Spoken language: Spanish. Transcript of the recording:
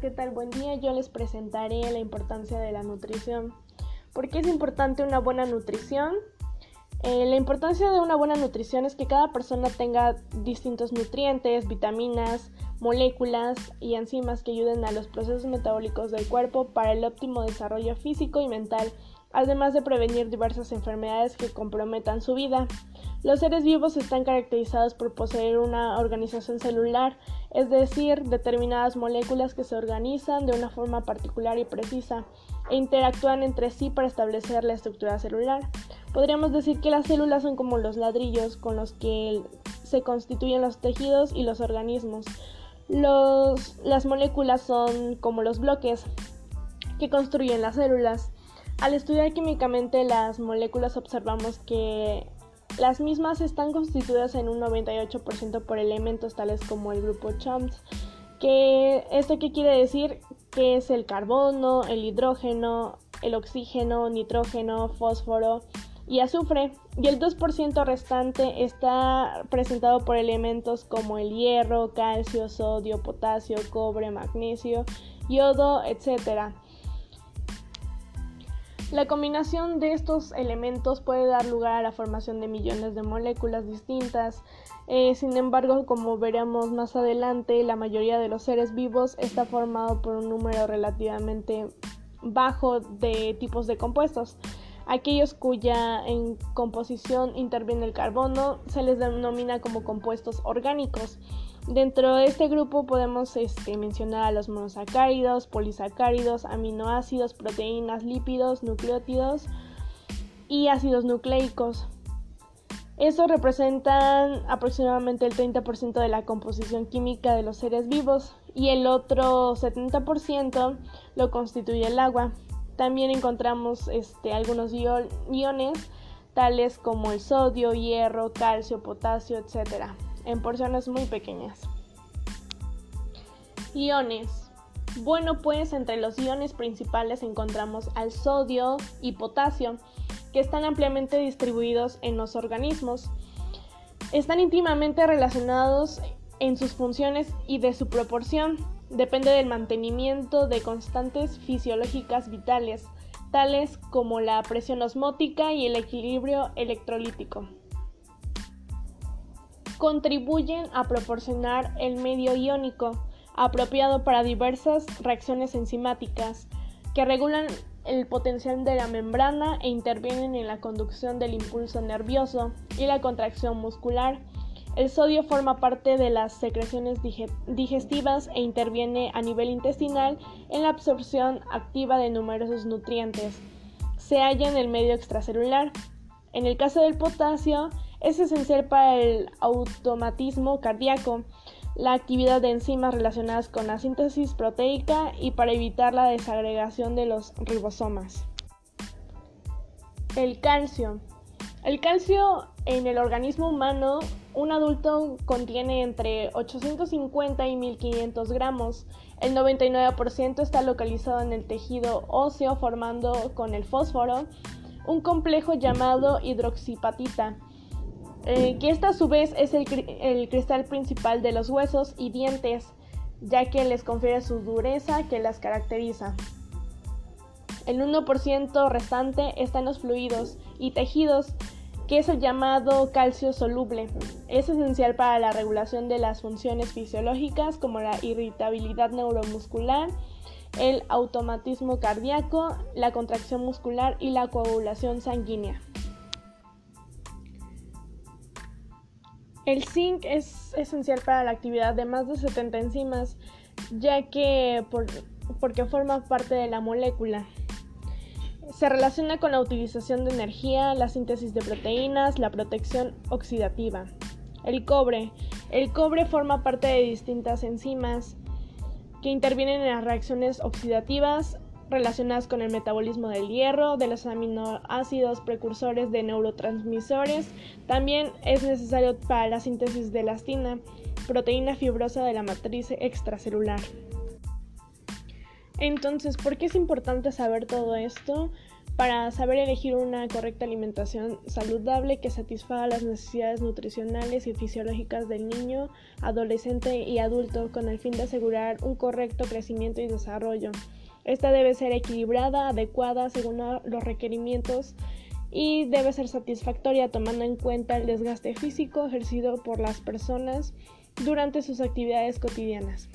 ¿qué tal? Buen día. Yo les presentaré la importancia de la nutrición. ¿Por qué es importante una buena nutrición? Eh, la importancia de una buena nutrición es que cada persona tenga distintos nutrientes, vitaminas, moléculas y enzimas que ayuden a los procesos metabólicos del cuerpo para el óptimo desarrollo físico y mental, además de prevenir diversas enfermedades que comprometan su vida. Los seres vivos están caracterizados por poseer una organización celular, es decir, determinadas moléculas que se organizan de una forma particular y precisa e interactúan entre sí para establecer la estructura celular. Podríamos decir que las células son como los ladrillos con los que se constituyen los tejidos y los organismos. las moléculas son como los bloques que construyen las células. Al estudiar químicamente las moléculas observamos que las mismas están constituidas en un 98% por elementos tales como el grupo CHOMS. Que, ¿Esto qué quiere decir? Que es el carbono, el hidrógeno, el oxígeno, nitrógeno, fósforo, y azufre, y el 2% restante está presentado por elementos como el hierro, calcio, sodio, potasio, cobre, magnesio, yodo, etc. La combinación de estos elementos puede dar lugar a la formación de millones de moléculas distintas. Eh, sin embargo, como veremos más adelante, la mayoría de los seres vivos está formado por un número relativamente bajo de tipos de compuestos. Aquellos cuya en composición interviene el carbono se les denomina como compuestos orgánicos. Dentro de este grupo podemos este, mencionar a los monosacáridos, polisacáridos, aminoácidos, proteínas, lípidos, nucleótidos y ácidos nucleicos. Estos representan aproximadamente el 30% de la composición química de los seres vivos y el otro 70% lo constituye el agua. También encontramos este, algunos iones tales como el sodio, hierro, calcio, potasio, etc., en porciones muy pequeñas. Iones. Bueno, pues entre los iones principales encontramos al sodio y potasio, que están ampliamente distribuidos en los organismos. Están íntimamente relacionados en sus funciones y de su proporción depende del mantenimiento de constantes fisiológicas vitales, tales como la presión osmótica y el equilibrio electrolítico. Contribuyen a proporcionar el medio iónico apropiado para diversas reacciones enzimáticas que regulan el potencial de la membrana e intervienen en la conducción del impulso nervioso y la contracción muscular el sodio forma parte de las secreciones digestivas e interviene a nivel intestinal en la absorción activa de numerosos nutrientes. Se halla en el medio extracelular. En el caso del potasio, es esencial para el automatismo cardíaco, la actividad de enzimas relacionadas con la síntesis proteica y para evitar la desagregación de los ribosomas. El calcio. El calcio en el organismo humano, un adulto contiene entre 850 y 1500 gramos. El 99% está localizado en el tejido óseo formando con el fósforo un complejo llamado hidroxipatita, eh, que esta a su vez es el, el cristal principal de los huesos y dientes, ya que les confiere su dureza que las caracteriza. El 1% restante está en los fluidos y tejidos que es el llamado calcio soluble. Es esencial para la regulación de las funciones fisiológicas como la irritabilidad neuromuscular, el automatismo cardíaco, la contracción muscular y la coagulación sanguínea. El zinc es esencial para la actividad de más de 70 enzimas, ya que porque forma parte de la molécula. Se relaciona con la utilización de energía, la síntesis de proteínas, la protección oxidativa. El cobre. El cobre forma parte de distintas enzimas que intervienen en las reacciones oxidativas relacionadas con el metabolismo del hierro, de los aminoácidos precursores de neurotransmisores. También es necesario para la síntesis de elastina, proteína fibrosa de la matriz extracelular. Entonces, ¿por qué es importante saber todo esto? para saber elegir una correcta alimentación saludable que satisfaga las necesidades nutricionales y fisiológicas del niño, adolescente y adulto con el fin de asegurar un correcto crecimiento y desarrollo. Esta debe ser equilibrada, adecuada según los requerimientos y debe ser satisfactoria tomando en cuenta el desgaste físico ejercido por las personas durante sus actividades cotidianas.